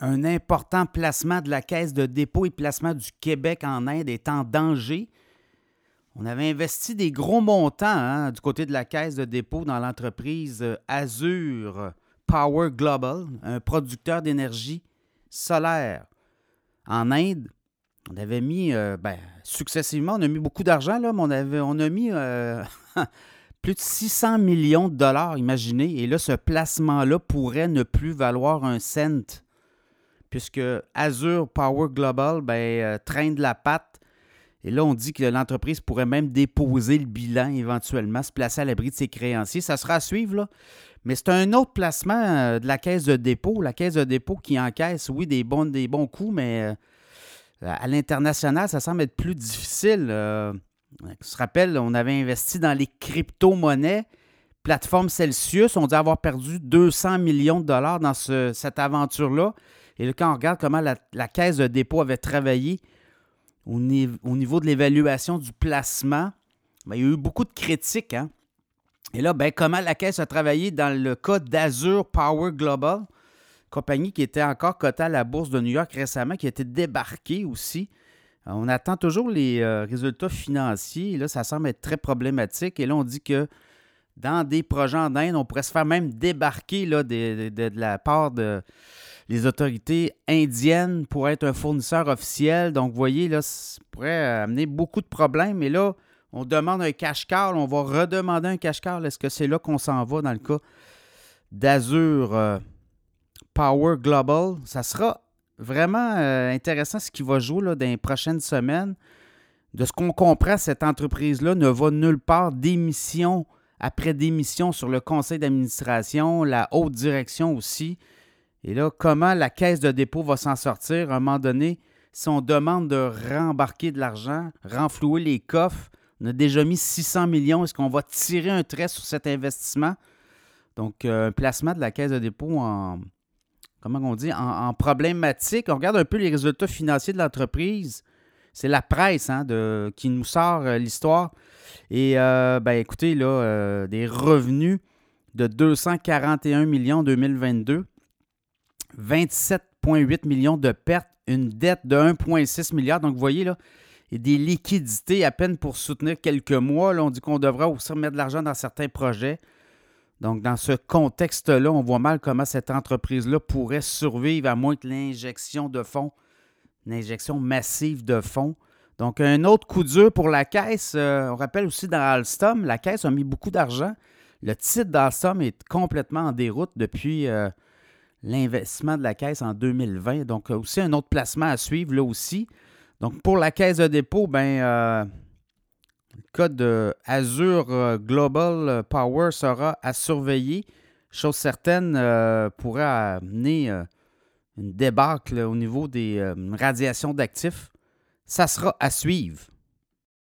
un important placement de la Caisse de dépôt et placement du Québec en Inde est en danger. On avait investi des gros montants hein, du côté de la Caisse de dépôt dans l'entreprise euh, Azure Power Global, un producteur d'énergie solaire en Inde. On avait mis, euh, ben, successivement, on a mis beaucoup d'argent, là, mais on, avait, a mis euh, plus de 600 millions de dollars, imaginez. Et là, ce placement-là pourrait ne plus valoir un cent, puisque Azure Power Global ben, euh, traîne de la patte. Et là, on dit que l'entreprise pourrait même déposer le bilan éventuellement, se placer à l'abri de ses créanciers. Ça sera à suivre, là. Mais c'est un autre placement de la caisse de dépôt. La caisse de dépôt qui encaisse, oui, des bons, des bons mais à l'international, ça semble être plus difficile. Euh, se rappelle, on avait investi dans les crypto-monnaies. Plateforme Celsius, on dit avoir perdu 200 millions de dollars dans cette aventure-là. Et là, quand on regarde comment la, caisse de dépôt avait travaillé au, niveau de l'évaluation du placement, ben, il y a eu beaucoup de critiques. Hein. Et là, ben, comment la caisse a travaillé dans le cas d'Azure Power Global compagnie qui était encore cotée à la bourse de New York récemment, qui a été débarquée aussi. Euh, on attend toujours les euh, résultats financiers. là, ça semble être très problématique. Et là, on dit que dans des projets en Inde, on pourrait se faire même débarquer là, de, la part des autorités indiennes pour être un fournisseur officiel. Donc, vous voyez, là, ça pourrait amener beaucoup de problèmes. Et là, on demande un cash call, on va redemander un cash call. Est-ce que c'est là qu'on s'en va dans le cas d'Azure? Euh, Power Global? Ça sera vraiment euh, intéressant ce qui va jouer là, dans les prochaines semaines. De ce qu'on comprend, cette entreprise-là ne va nulle part d'émission après démission sur le conseil d'administration, la haute direction aussi. Et là, comment la caisse de dépôt va s'en sortir? À un moment donné si on demande de rembarquer de l'argent, renflouer les coffres? On a déjà mis 600 millions. Est-ce qu'on va tirer un trait sur cet investissement? Donc, euh, un placement de la caisse de dépôt en, comment on dit, en, problématique. On regarde un peu les résultats financiers de l'entreprise. C'est la presse hein, qui nous sort euh, l'histoire. Et euh, ben, écoutez, là, euh, des revenus de 241 millions en 2022, 27,8 millions de pertes, une dette de 1,6 milliard. Donc, vous voyez, là, a des liquidités à peine pour soutenir quelques mois. Là, on dit qu'on devrait aussi remettre de l'argent dans certains projets. Donc, dans ce contexte-là, on voit mal comment cette entreprise-là pourrait survivre à moins que l'injection de fonds, une injection massive de fonds. Donc, un autre coup dur pour la caisse. Euh, on rappelle aussi dans Alstom, la caisse a mis beaucoup d'argent. Le titre d'Alstom est complètement en déroute depuis euh, l'investissement de la caisse en 2020. Donc, aussi un autre placement à suivre là aussi. Donc, pour la caisse de dépôt, ben, euh, le code de Azure euh, Global euh, Power sera à surveiller. Chose certaine, euh, pourrait amener une débâcle au niveau des radiations d'actifs. Ça sera à suivre.